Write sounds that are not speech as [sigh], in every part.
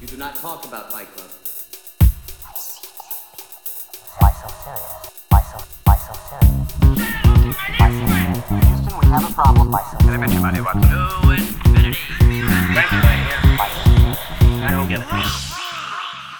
You do not talk about Fight Club. Why so serious? Why so, why so serious? Why so serious? Houston, we have a problem. Why so serious? Why so serious?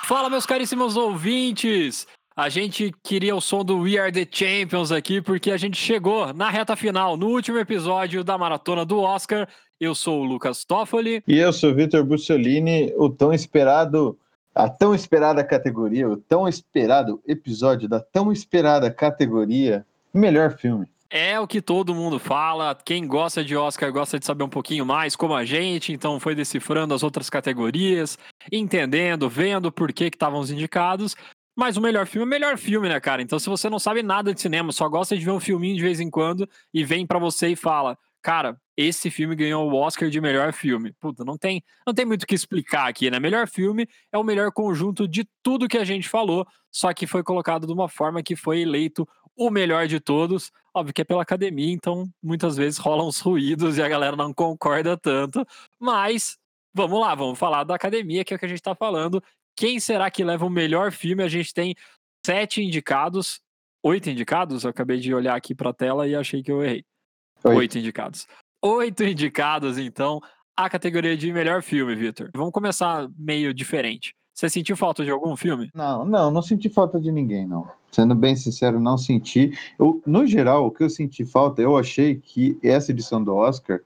Fala, meus caríssimos ouvintes! A gente queria o som do We Are the Champions aqui porque a gente chegou na reta final, no último episódio da maratona do Oscar. Eu sou o Lucas Toffoli. E eu sou Vitor Bussolini, o tão esperado, a tão esperada categoria, o tão esperado episódio da tão esperada categoria melhor filme. É o que todo mundo fala. Quem gosta de Oscar gosta de saber um pouquinho mais, como a gente. Então foi decifrando as outras categorias, entendendo, vendo por que estavam os indicados. Mas o melhor filme é o melhor filme, né, cara? Então, se você não sabe nada de cinema, só gosta de ver um filminho de vez em quando e vem pra você e fala, cara, esse filme ganhou o Oscar de melhor filme. Puta, não tem, não tem muito o que explicar aqui, né? Melhor filme é o melhor conjunto de tudo que a gente falou, só que foi colocado de uma forma que foi eleito o melhor de todos. Óbvio que é pela academia, então muitas vezes rolam uns ruídos e a galera não concorda tanto, mas vamos lá, vamos falar da academia, que é o que a gente tá falando. Quem será que leva o melhor filme? A gente tem sete indicados, oito indicados. Eu acabei de olhar aqui para a tela e achei que eu errei. Oito. Oito indicados. Oito indicados, então, a categoria de melhor filme, Vitor. Vamos começar meio diferente. Você sentiu falta de algum filme? Não, não, não senti falta de ninguém, não. Sendo bem sincero, não senti. Eu, no geral, o que eu senti falta, eu achei que essa edição do Oscar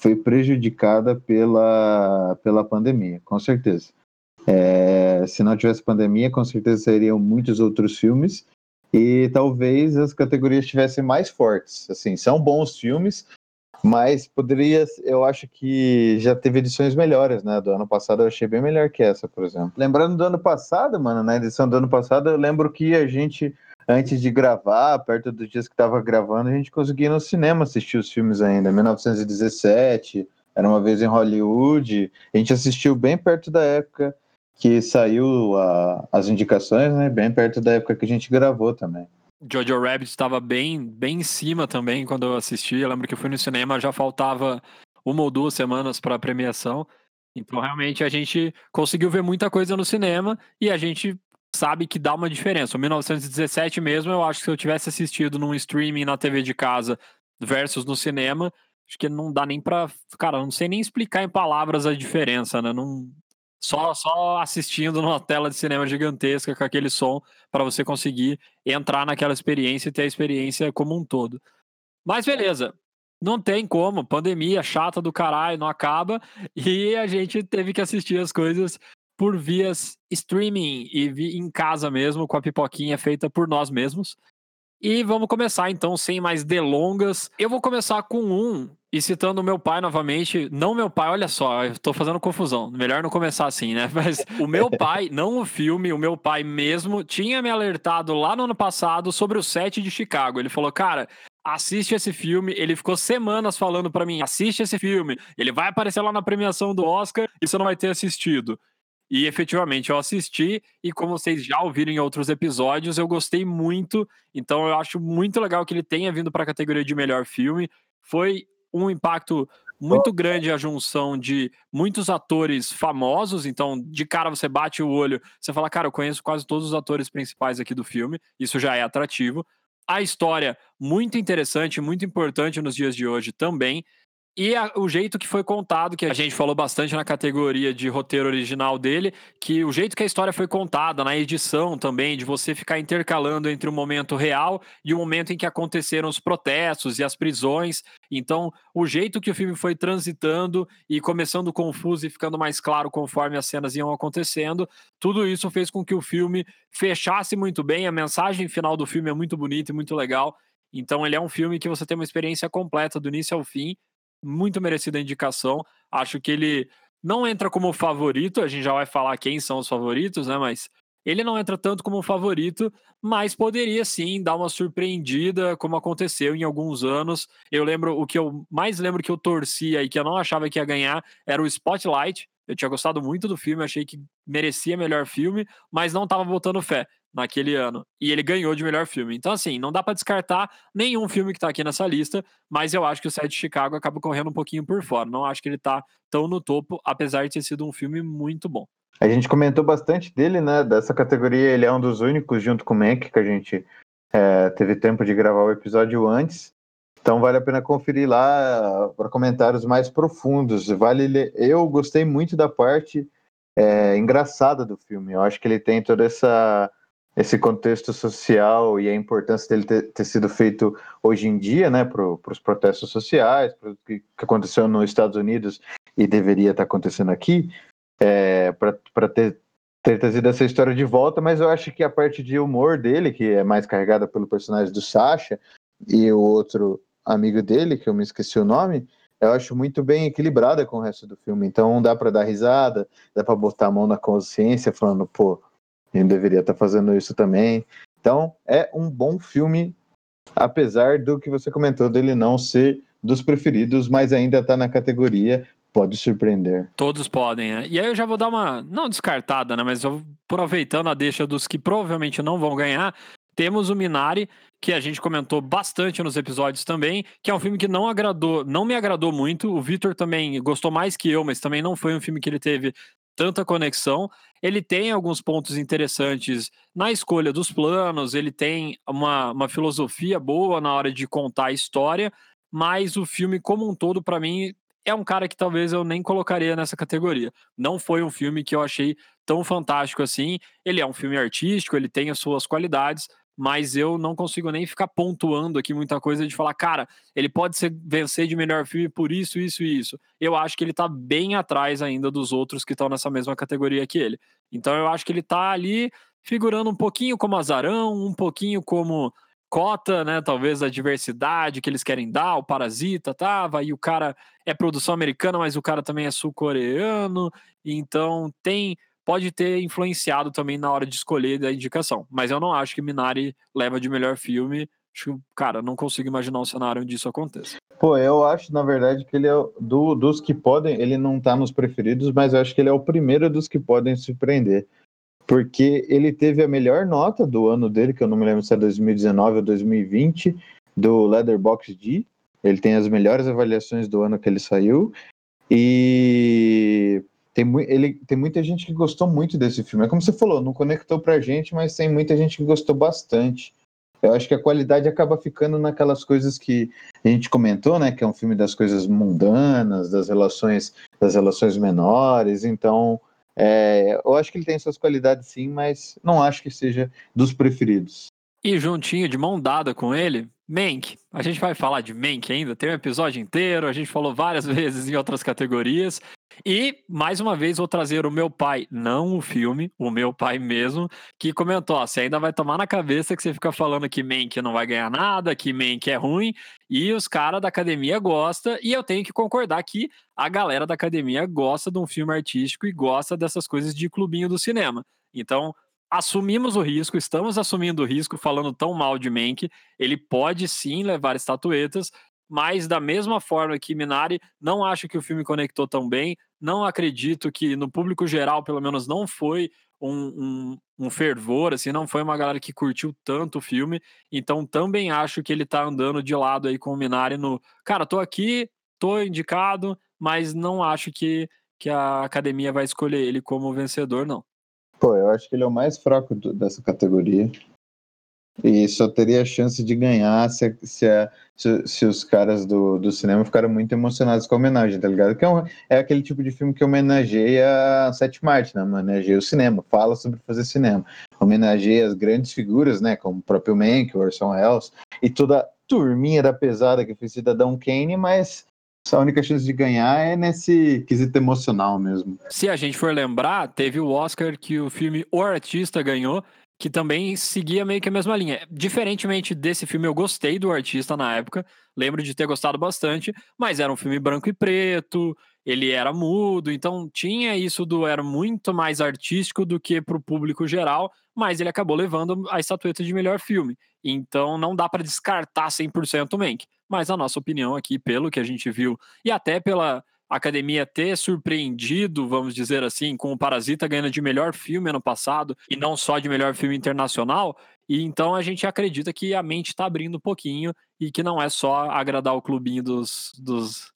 foi prejudicada pela, pela pandemia, com certeza. É, se não tivesse pandemia, com certeza seriam muitos outros filmes e talvez as categorias estivessem mais fortes. Assim, são bons filmes, mas poderia, eu acho que já teve edições melhores, né? Do ano passado eu achei bem melhor que essa, por exemplo. Lembrando do ano passado, mano, na edição do ano passado, eu lembro que a gente, antes de gravar, perto dos dias que tava gravando, a gente conseguia ir no cinema assistir os filmes ainda. 1917, Era uma vez em Hollywood. A gente assistiu bem perto da época que saiu a- as indicações, né? Bem perto da época que a gente gravou também. Jojo Rabbit estava bem, bem em cima também quando eu assisti. Eu lembro que eu fui no cinema, já faltava uma ou duas semanas para a premiação. Então, realmente, a gente conseguiu ver muita coisa no cinema e a gente sabe que dá uma diferença. O 1917 mesmo, eu acho que se eu tivesse assistido num streaming na TV de casa versus no cinema, acho que não dá nem pra. Cara, não sei nem explicar em palavras a diferença, né? Não... Só, só assistindo numa tela de cinema gigantesca com aquele som para você conseguir entrar naquela experiência e ter a experiência como um todo. Mas beleza, não tem como, pandemia chata do caralho, não acaba, [laughs] e a gente teve que assistir as coisas por vias streaming e em casa mesmo, com a pipoquinha feita por nós mesmos. E vamos começar então, sem mais delongas. Eu vou começar com um, e citando o meu pai novamente. Não meu pai, olha só, eu tô fazendo confusão. Melhor não começar assim, né? [laughs] Mas o meu [laughs] pai, não o filme, o meu pai mesmo, tinha me alertado lá no ano passado sobre o set de Chicago. Ele falou, cara. Assiste esse filme, ele ficou semanas falando pra mim: assiste esse filme, ele vai aparecer lá na premiação do Oscar e você não vai ter assistido. E efetivamente eu assisti, e como vocês já ouviram em outros episódios, eu gostei muito. Então eu acho muito legal que ele tenha vindo para a categoria de melhor filme. Foi um impacto muito grande a junção de muitos atores famosos. Então, de cara você bate o olho, você fala, cara, eu conheço quase todos os atores principais aqui do filme. Isso já é atrativo. A história muito interessante, muito importante nos dias de hoje também. E a- o jeito que foi contado, que a gente falou bastante na categoria de roteiro original dele, que o jeito que a história foi contada, na edição também, de você ficar intercalando entre o momento real e o momento em que aconteceram os protestos e as prisões. Então, o jeito que o filme foi transitando e começando confuso e ficando mais claro conforme as cenas iam acontecendo, tudo isso fez com que o filme fechasse muito bem. A mensagem final do filme é muito bonita e muito legal. Então, ele é um filme que você tem uma experiência completa do início ao fim muito merecida a indicação. Acho que ele não entra como favorito, a gente já vai falar quem são os favoritos, né? Mas ele não entra tanto como favorito, mas poderia sim dar uma surpreendida, como aconteceu em alguns anos. Eu lembro, o que eu mais lembro que eu torcia e que eu não achava que ia ganhar era o Spotlight. Eu tinha gostado muito do filme, achei que merecia melhor filme, mas não tava botando fé naquele ano. E ele ganhou de melhor filme. Então, assim, não dá pra descartar nenhum filme que tá aqui nessa lista, mas eu acho que o Set de Chicago acaba correndo um pouquinho por fora. Não acho que ele tá tão no topo, apesar de ter sido um filme muito bom. A gente comentou bastante dele, né? Dessa categoria, ele é um dos únicos, junto com o Mac, que a gente é, teve tempo de gravar o episódio antes. Então vale a pena conferir lá para comentários mais profundos. Vale, eu gostei muito da parte é, engraçada do filme. Eu acho que ele tem toda essa esse contexto social e a importância dele ter, ter sido feito hoje em dia, né, para os protestos sociais, para o que, aconteceu nos Estados Unidos e deveria estar acontecendo aqui, é, para ter, ter trazido essa história de volta, mas eu acho que a parte de humor dele, que é mais carregada pelo personagem do Sasha, e o outro amigo dele, que eu me esqueci o nome, eu acho muito bem equilibrada com o resto do filme. Então dá para dar risada, dá para botar a mão na consciência, falando, pô, ele deveria estar tá fazendo isso também. Então é um bom filme, apesar do que você comentou dele não ser dos preferidos, mas ainda está na categoria. Pode surpreender. Todos podem, né? E aí eu já vou dar uma, não descartada, né? Mas aproveitando a deixa dos que provavelmente não vão ganhar, temos o Minari, que a gente comentou bastante nos episódios também, que é um filme que não agradou, não me agradou muito. O Victor também gostou mais que eu, mas também não foi um filme que ele teve tanta conexão. Ele tem alguns pontos interessantes na escolha dos planos, ele tem uma, uma filosofia boa na hora de contar a história, mas o filme como um todo, para mim, é um cara que talvez eu nem colocaria nessa categoria. Não foi um filme que eu achei tão fantástico assim. Ele é um filme artístico, ele tem as suas qualidades, mas eu não consigo nem ficar pontuando aqui muita coisa de falar, cara, ele pode ser vencer de melhor filme por isso, isso e isso. Eu acho que ele tá bem atrás ainda dos outros que estão nessa mesma categoria que ele. Então eu acho que ele tá ali figurando um pouquinho como azarão, um pouquinho como cota, né, talvez a diversidade que eles querem dar, o Parasita tava, e o cara é produção americana, mas o cara também é sul-coreano, então tem pode ter influenciado também na hora de escolher da indicação. Mas eu não acho que Minari leva de melhor filme. Cara, não consigo imaginar um cenário onde isso aconteça. Pô, eu acho, na verdade, que ele é do, dos que podem, ele não tá nos preferidos, mas eu acho que ele é o primeiro dos que podem surpreender. Porque ele teve a melhor nota do ano dele, que eu não me lembro se é 2019 ou 2020, do Leatherbox D. Ele tem as melhores avaliações do ano que ele saiu. E tem, ele, tem muita gente que gostou muito desse filme. É como você falou, não conectou pra gente, mas tem muita gente que gostou bastante. Eu acho que a qualidade acaba ficando naquelas coisas que a gente comentou, né? Que é um filme das coisas mundanas, das relações, das relações menores. Então, é, eu acho que ele tem suas qualidades sim, mas não acho que seja dos preferidos. E juntinho, de mão dada com ele, Mank. A gente vai falar de Mank ainda, tem um episódio inteiro, a gente falou várias [laughs] vezes em outras categorias. E, mais uma vez, vou trazer o meu pai, não o filme, o meu pai mesmo, que comentou: ó, você ainda vai tomar na cabeça que você fica falando que Mank não vai ganhar nada, que Mank é ruim, e os caras da academia gostam, e eu tenho que concordar que a galera da academia gosta de um filme artístico e gosta dessas coisas de clubinho do cinema. Então, assumimos o risco, estamos assumindo o risco falando tão mal de Mank, ele pode sim levar estatuetas, mas da mesma forma que Minari, não acho que o filme conectou tão bem, não acredito que no público geral, pelo menos, não foi um, um, um, fervor, assim, não foi uma galera que curtiu tanto o filme, então também acho que ele tá andando de lado aí com o Minari no, cara, tô aqui, tô indicado, mas não acho que, que a academia vai escolher ele como vencedor, não. Pô, eu acho que ele é o mais fraco dessa categoria. E só teria chance de ganhar se, se, a, se, se, os caras do, do cinema ficaram muito emocionados com a homenagem, tá ligado? Que é, um, é aquele tipo de filme que homenageia a Sete Marte, né? Homenageia o cinema, fala sobre fazer cinema. Homenageia as grandes figuras, né? Como o próprio Mank, o Orson Welles, e toda a turminha da pesada que fez Cidadão Kane, mas a única chance de ganhar é nesse quesito emocional mesmo. Se a gente for lembrar, teve o Oscar que o filme O Artista ganhou, que também seguia meio que a mesma linha. Diferentemente desse filme, eu gostei do artista na época, lembro de ter gostado bastante, mas era um filme branco e preto, ele era mudo, então tinha isso do era muito mais artístico do que para o público geral, mas ele acabou levando a estatueta de melhor filme. Então não dá para descartar 100% o Mank, mas a nossa opinião aqui, pelo que a gente viu e até pela academia ter surpreendido, vamos dizer assim, com o Parasita ganhando de melhor filme ano passado e não só de melhor filme internacional. E então a gente acredita que a mente está abrindo um pouquinho e que não é só agradar o clubinho dos, dos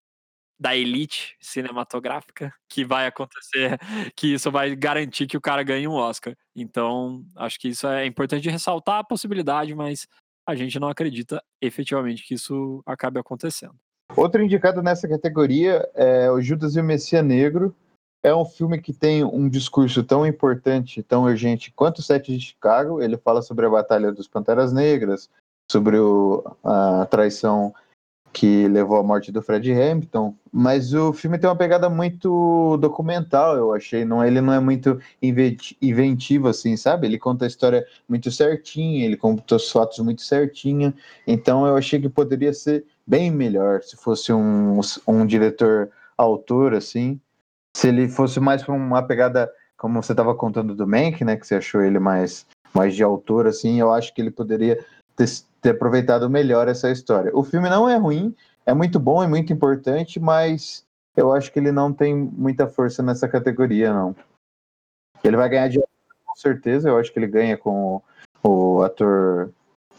da elite cinematográfica que vai acontecer, [laughs] que isso vai garantir que o cara ganhe um Oscar. Então, acho que isso é importante ressaltar a possibilidade, mas a gente não acredita efetivamente que isso acabe acontecendo. Outro indicado nessa categoria é o Judas e o Messias Negro. É um filme que tem um discurso tão importante, tão urgente quanto o Sete de Chicago. Ele fala sobre a Batalha dos Panteras Negras, sobre o, a traição que levou à morte do Fred Hampton, mas o filme tem uma pegada muito documental, eu achei. Não, ele não é muito inventivo, assim, sabe? Ele conta a história muito certinha, ele conta os fatos muito certinho. Então eu achei que poderia ser bem melhor se fosse um, um diretor autor, assim. Se ele fosse mais para uma pegada, como você estava contando do Mank, né? Que você achou ele mais, mais de autor, assim, eu acho que ele poderia ter ter aproveitado melhor essa história. O filme não é ruim, é muito bom e muito importante, mas eu acho que ele não tem muita força nessa categoria, não. Ele vai ganhar de com certeza, eu acho que ele ganha com o, o ator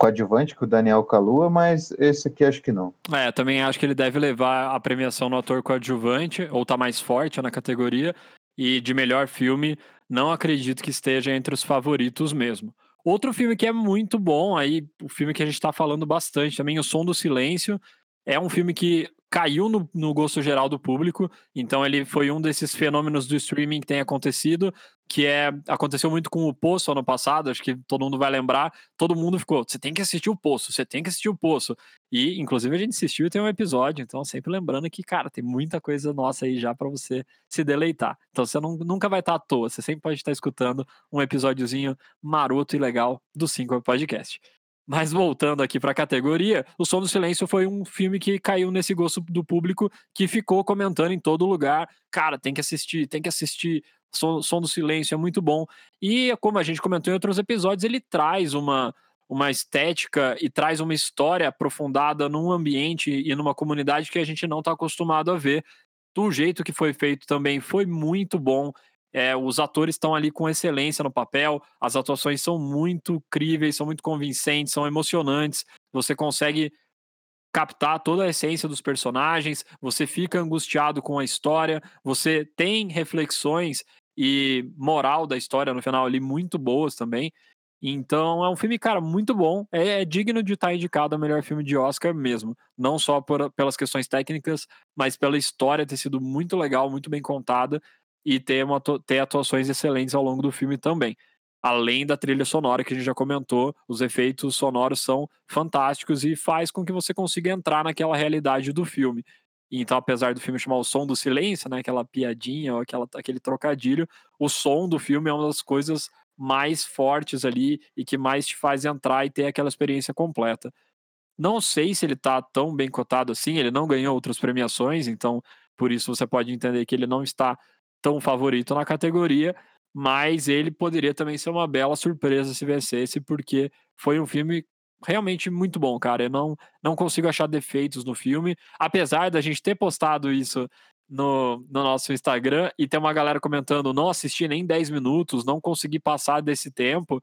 coadjuvante, com o Daniel Kalua, mas esse aqui acho que não. É, também acho que ele deve levar a premiação no ator coadjuvante, ou tá mais forte na categoria, e de melhor filme, não acredito que esteja entre os favoritos mesmo. Outro filme que é muito bom, aí, o filme que a gente tá falando bastante também, O Som do Silêncio, é um filme que caiu no, no, gosto geral do público, então ele foi um desses fenômenos do streaming que tem acontecido, que é aconteceu muito com o Poço ano passado, acho que todo mundo vai lembrar, todo mundo ficou, você tem que assistir o Poço, você tem que assistir o Poço, e inclusive a gente assistiu e tem um episódio, então sempre lembrando que, cara, tem muita coisa nossa aí já para você se deleitar, então você não, nunca vai estar à toa, você sempre pode estar escutando um episódiozinho maroto e legal do 5 Podcast. Mas voltando aqui para a categoria, O Som do Silêncio foi um filme que caiu nesse gosto do público que ficou comentando em todo lugar. Cara, tem que assistir, tem que assistir. Som, Som do Silêncio é muito bom. E como a gente comentou em outros episódios, ele traz uma, uma estética e traz uma história aprofundada num ambiente e numa comunidade que a gente não está acostumado a ver. Do jeito que foi feito também foi muito bom. É, os atores estão ali com excelência no papel, as atuações são muito críveis, são muito convincentes, são emocionantes. Você consegue captar toda a essência dos personagens, você fica angustiado com a história, você tem reflexões e moral da história no final ali muito boas também. Então é um filme, cara, muito bom. É, é digno de estar indicado a melhor filme de Oscar mesmo. Não só por, pelas questões técnicas, mas pela história ter sido muito legal, muito bem contada e ter, uma, ter atuações excelentes ao longo do filme também. Além da trilha sonora que a gente já comentou, os efeitos sonoros são fantásticos e faz com que você consiga entrar naquela realidade do filme. Então, apesar do filme chamar o som do silêncio, né, aquela piadinha ou aquela, aquele trocadilho, o som do filme é uma das coisas mais fortes ali e que mais te faz entrar e ter aquela experiência completa. Não sei se ele tá tão bem cotado assim, ele não ganhou outras premiações, então por isso você pode entender que ele não está tão favorito na categoria, mas ele poderia também ser uma bela surpresa se vencesse, porque foi um filme realmente muito bom, cara. Eu não, não consigo achar defeitos no filme, apesar da gente ter postado isso no, no nosso Instagram e ter uma galera comentando: não assisti nem 10 minutos, não consegui passar desse tempo.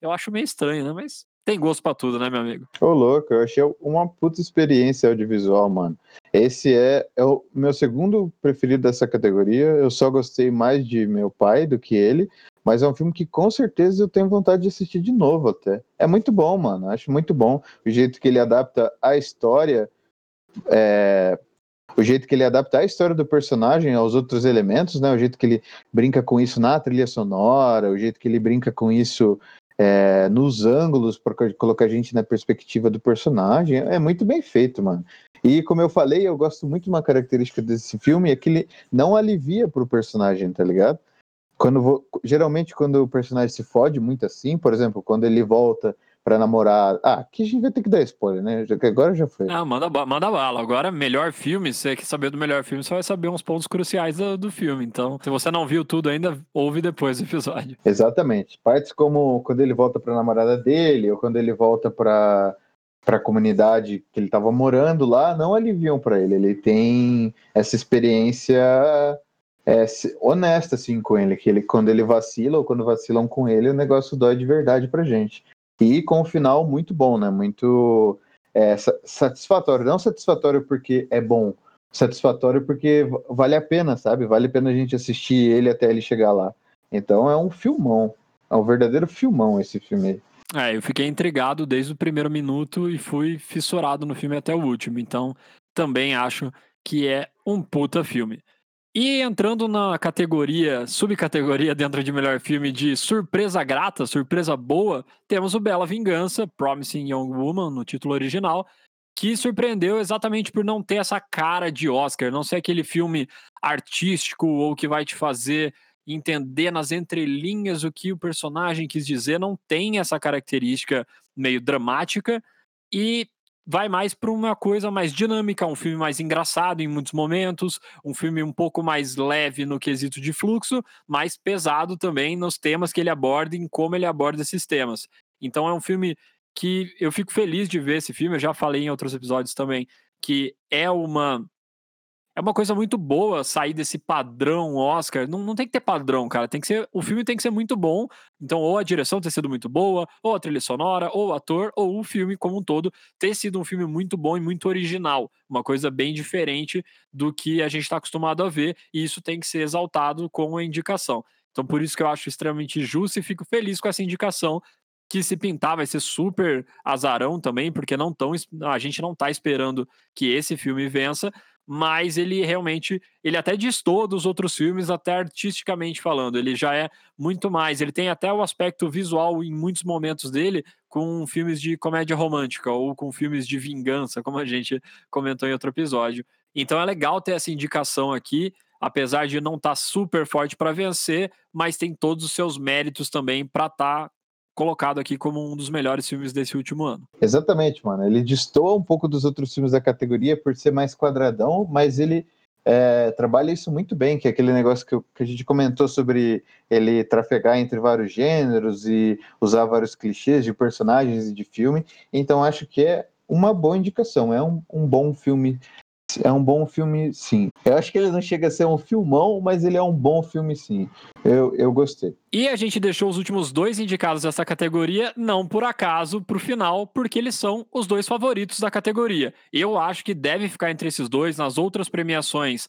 Eu acho meio estranho, né? Mas tem gosto para tudo, né, meu amigo? Ô, louco, eu achei uma puta experiência audiovisual, mano. Esse é, é o meu segundo preferido dessa categoria. Eu só gostei mais de meu pai do que ele, mas é um filme que com certeza eu tenho vontade de assistir de novo até. É muito bom, mano. Acho muito bom o jeito que ele adapta a história, é, o jeito que ele adapta a história do personagem aos outros elementos, né? O jeito que ele brinca com isso na trilha sonora, o jeito que ele brinca com isso é, nos ângulos para colocar a gente na perspectiva do personagem. É muito bem feito, mano. E como eu falei, eu gosto muito de uma característica desse filme é que ele não alivia pro personagem, tá ligado? Quando vou, geralmente quando o personagem se fode muito assim, por exemplo, quando ele volta para namorar. Ah, aqui a gente vai ter que dar spoiler, né? Agora já foi. Ah, manda, manda bala. Agora, melhor filme, você quer saber do melhor filme, você vai saber uns pontos cruciais do, do filme. Então, se você não viu tudo ainda, ouve depois do episódio. Exatamente. Partes como quando ele volta para namorada dele, ou quando ele volta para para a comunidade que ele estava morando lá, não aliviam para ele. Ele tem essa experiência é, honesta assim com ele, que ele quando ele vacila ou quando vacilam com ele, o negócio dói de verdade pra gente. E com um final muito bom, né? Muito é, satisfatório. Não satisfatório porque é bom, satisfatório porque vale a pena, sabe? Vale a pena a gente assistir ele até ele chegar lá. Então é um filmão. É um verdadeiro filmão esse filme. É, eu fiquei intrigado desde o primeiro minuto e fui fissurado no filme até o último. Então, também acho que é um puta filme. E entrando na categoria, subcategoria dentro de melhor filme de surpresa grata, surpresa boa, temos o Bela Vingança, Promising Young Woman, no título original, que surpreendeu exatamente por não ter essa cara de Oscar, não ser aquele filme artístico ou que vai te fazer entender nas entrelinhas o que o personagem quis dizer, não tem essa característica meio dramática e vai mais para uma coisa mais dinâmica, um filme mais engraçado em muitos momentos, um filme um pouco mais leve no quesito de fluxo, mais pesado também nos temas que ele aborda e em como ele aborda esses temas. Então é um filme que eu fico feliz de ver esse filme, eu já falei em outros episódios também, que é uma é uma coisa muito boa sair desse padrão Oscar. Não, não tem que ter padrão, cara. Tem que ser, o filme tem que ser muito bom. Então, ou a direção ter sido muito boa, ou a trilha sonora, ou o ator, ou o filme como um todo ter sido um filme muito bom e muito original. Uma coisa bem diferente do que a gente está acostumado a ver. E isso tem que ser exaltado com a indicação. Então, por isso que eu acho extremamente justo e fico feliz com essa indicação. Que se pintar vai ser super azarão também, porque não tão, a gente não está esperando que esse filme vença, mas ele realmente, ele até distou dos outros filmes, até artisticamente falando, ele já é muito mais, ele tem até o aspecto visual em muitos momentos dele com filmes de comédia romântica ou com filmes de vingança, como a gente comentou em outro episódio. Então é legal ter essa indicação aqui, apesar de não estar tá super forte para vencer, mas tem todos os seus méritos também para estar tá colocado aqui como um dos melhores filmes desse último ano. Exatamente, mano. Ele destoa um pouco dos outros filmes da categoria por ser mais quadradão, mas ele é, trabalha isso muito bem, que é aquele negócio que, que, a gente comentou sobre ele trafegar entre vários gêneros e usar vários clichês de personagens e de filme. Então acho que é uma boa indicação, é um, um bom filme é um bom filme, sim. Eu acho que ele não chega a ser um filmão, mas ele é um bom filme, sim. Eu, eu gostei. E a gente deixou os últimos dois indicados dessa categoria, não por acaso, pro final, porque eles são os dois favoritos da categoria. Eu acho que deve ficar entre esses dois. Nas outras premiações,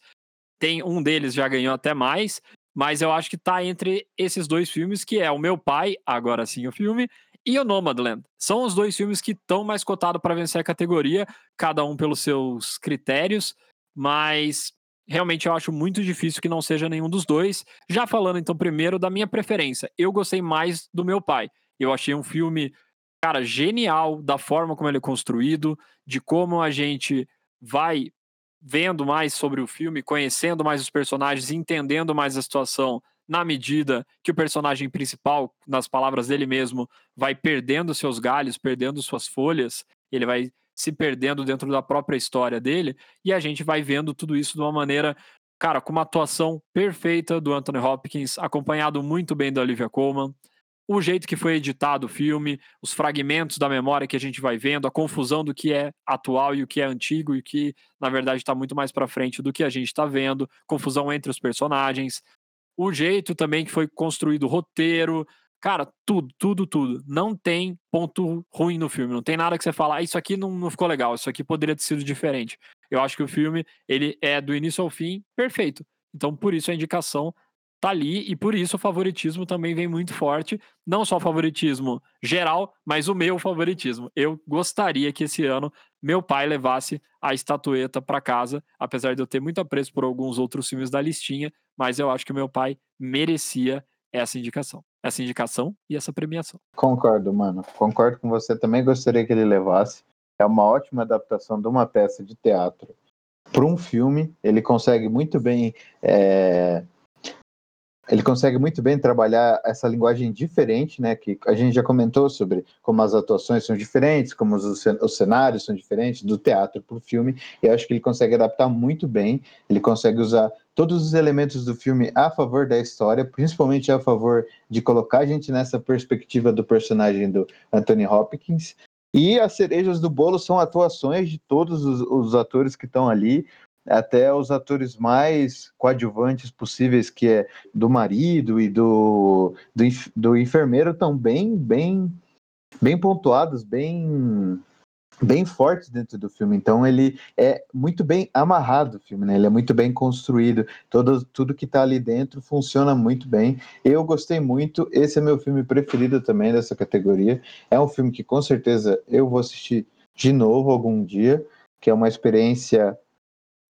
tem um deles já ganhou até mais, mas eu acho que tá entre esses dois filmes, que é o Meu Pai, agora sim o filme, e o Nomadland. São os dois filmes que estão mais cotados para vencer a categoria, cada um pelos seus critérios, mas realmente eu acho muito difícil que não seja nenhum dos dois. Já falando então primeiro da minha preferência, eu gostei mais do meu pai. Eu achei um filme, cara, genial da forma como ele é construído, de como a gente vai vendo mais sobre o filme, conhecendo mais os personagens, entendendo mais a situação na medida que o personagem principal, nas palavras dele mesmo, vai perdendo seus galhos, perdendo suas folhas, ele vai se perdendo dentro da própria história dele, e a gente vai vendo tudo isso de uma maneira, cara, com uma atuação perfeita do Anthony Hopkins, acompanhado muito bem da Olivia Colman, o jeito que foi editado o filme, os fragmentos da memória que a gente vai vendo, a confusão do que é atual e o que é antigo e o que na verdade está muito mais para frente do que a gente está vendo, confusão entre os personagens, o jeito também que foi construído o roteiro, cara, tudo, tudo, tudo. Não tem ponto ruim no filme, não tem nada que você fala, ah, isso aqui não, não ficou legal, isso aqui poderia ter sido diferente. Eu acho que o filme, ele é do início ao fim perfeito. Então, por isso a indicação tá ali e por isso o favoritismo também vem muito forte, não só o favoritismo geral, mas o meu favoritismo. Eu gostaria que esse ano meu pai levasse a estatueta para casa, apesar de eu ter muito apreço por alguns outros filmes da listinha, mas eu acho que meu pai merecia essa indicação. Essa indicação e essa premiação. Concordo, mano. Concordo com você. Também gostaria que ele levasse. É uma ótima adaptação de uma peça de teatro para um filme. Ele consegue muito bem é, ele consegue muito bem trabalhar essa linguagem diferente, né? Que a gente já comentou sobre como as atuações são diferentes, como os, os cenários são diferentes do teatro para o filme. E eu acho que ele consegue adaptar muito bem. Ele consegue usar todos os elementos do filme a favor da história, principalmente a favor de colocar a gente nessa perspectiva do personagem do Anthony Hopkins. E as cerejas do bolo são atuações de todos os, os atores que estão ali até os atores mais coadjuvantes possíveis, que é do marido e do, do, do enfermeiro, estão bem, bem, bem pontuados, bem, bem fortes dentro do filme. Então ele é muito bem amarrado o filme, né? Ele é muito bem construído. Todo, tudo que está ali dentro funciona muito bem. Eu gostei muito. Esse é meu filme preferido também dessa categoria. É um filme que com certeza eu vou assistir de novo algum dia, que é uma experiência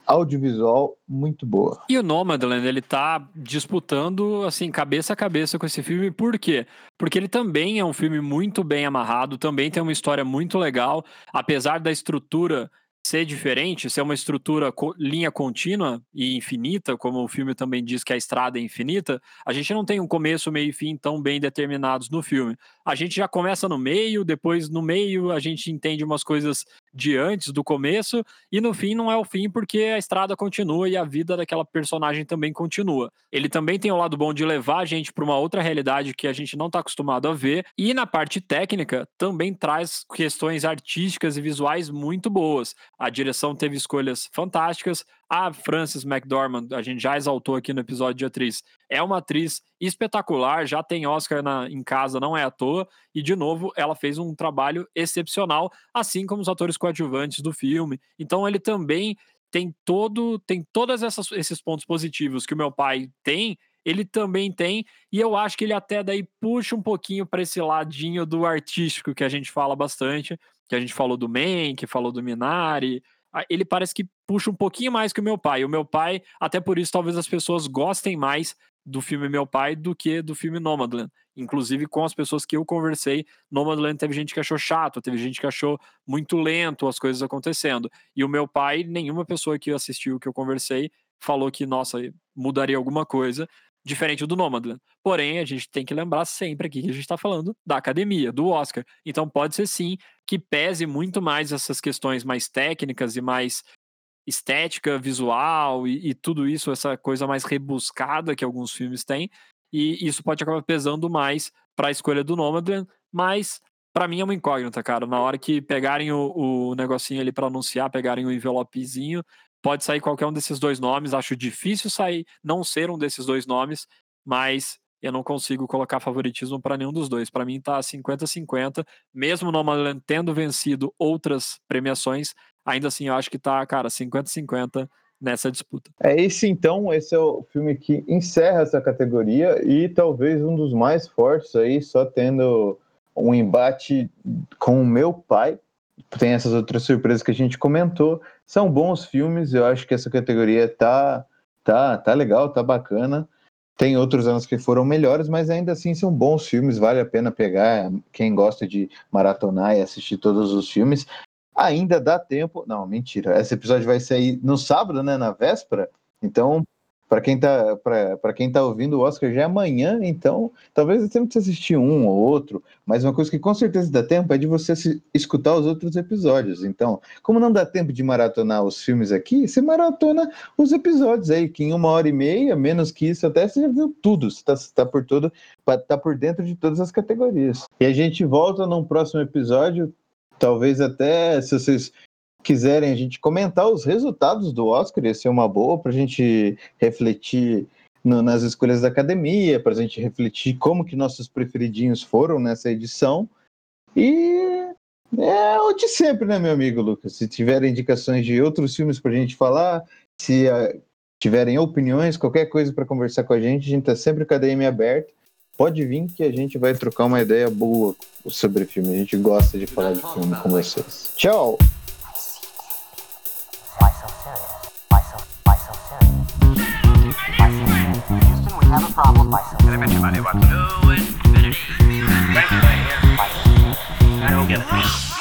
audiovisual muito boa. E o Nomadland, ele tá disputando, assim, cabeça a cabeça com esse filme, por quê? Porque ele também é um filme muito bem amarrado, também tem uma história muito legal, apesar da estrutura ser diferente, ser uma estrutura co linha contínua e infinita, como o filme também diz que a estrada é infinita, a gente não tem um começo, meio e fim tão bem determinados no filme. A gente já começa no meio, depois no meio a gente entende umas coisas de antes do começo e no fim não é o fim porque a estrada continua e a vida daquela personagem também continua. Ele também tem o lado bom de levar a gente para uma outra realidade que a gente não está acostumado a ver e na parte técnica também traz questões artísticas e visuais muito boas. A direção teve escolhas fantásticas. A Frances McDormand, a gente já exaltou aqui no episódio de atriz, é uma atriz espetacular, já tem Oscar na, em casa, não é à toa, e de novo ela fez um trabalho excepcional, assim como os atores coadjuvantes do filme. Então ele também tem todo, tem todos esses pontos positivos que o meu pai tem, ele também tem, e eu acho que ele até daí puxa um pouquinho para esse ladinho do artístico que a gente fala bastante, que a gente falou do Man, que falou do Minari, ele parece que puxa um pouquinho mais que o meu pai. O meu pai, até por isso, talvez as pessoas gostem mais do filme Meu Pai do que do filme Nomadland. Inclusive, com as pessoas que eu conversei, Nomadland teve gente que achou chato, teve gente que achou muito lento as coisas acontecendo. E o meu pai, nenhuma pessoa que assistiu, que eu conversei, falou que, nossa, mudaria alguma coisa diferente do Nomadland. Porém, a gente tem que lembrar sempre aqui que a gente está falando da academia, do Oscar. Então pode ser sim que pese muito mais essas questões mais técnicas e mais estética, visual e, e tudo isso, essa coisa mais rebuscada que alguns filmes têm. E isso pode acabar pesando mais para a escolha do Nomadland, mas para mim é uma incógnita, cara. Na hora que pegarem o, o negocinho ali para anunciar, pegarem o envelopezinho, Pode sair qualquer um desses dois nomes. Acho difícil sair, não ser um desses dois nomes, mas eu não consigo colocar favoritismo para nenhum dos dois. Para mim tá 50-50, mesmo Nomadland tendo vencido outras premiações, ainda assim eu acho que tá, cara, 50-50 nessa disputa. É esse então, esse é o filme que encerra essa categoria e talvez um dos mais fortes aí, só tendo um embate com o meu pai, tem essas outras surpresas que a gente comentou. São bons filmes, eu acho que essa categoria tá, tá, tá legal, tá bacana. Tem outros anos que foram melhores, mas ainda assim são bons filmes, vale a pena pegar. Quem gosta de maratonar e assistir todos os filmes, ainda dá tempo. Não, mentira. Esse episódio vai sair no sábado, né? Na véspera. Então para quem tá para quem tá ouvindo o Oscar já é amanhã, então talvez tenha que assistir um ou outro, mas uma coisa que com certeza dá tempo é de você escutar os outros episódios. Então, como não dá tempo de maratonar os filmes aqui, você maratona os episódios aí, que em uma hora e meia, menos que isso, até você já viu tudo, você tá, tá por todo, tá por dentro de todas as categorias. E a gente volta num próximo episódio, talvez até se vocês quiserem a gente comentar os resultados do Oscar, ia ser uma boa para a gente refletir no, nas escolhas da academia, para a gente refletir como que nossos preferidinhos foram nessa edição. E é o de sempre, né, meu amigo Lucas? Se tiverem indicações de outros filmes para a gente falar, se uh, tiverem opiniões, qualquer coisa para conversar com a gente, a gente está sempre com a DM aberta. Pode vir que a gente vai trocar uma ideia boa sobre filme. A gente gosta de falar de filme com vocês. Tchau! Houston, we have a problem, my. Can I bet you money? No infinity. Thank. I don't get it.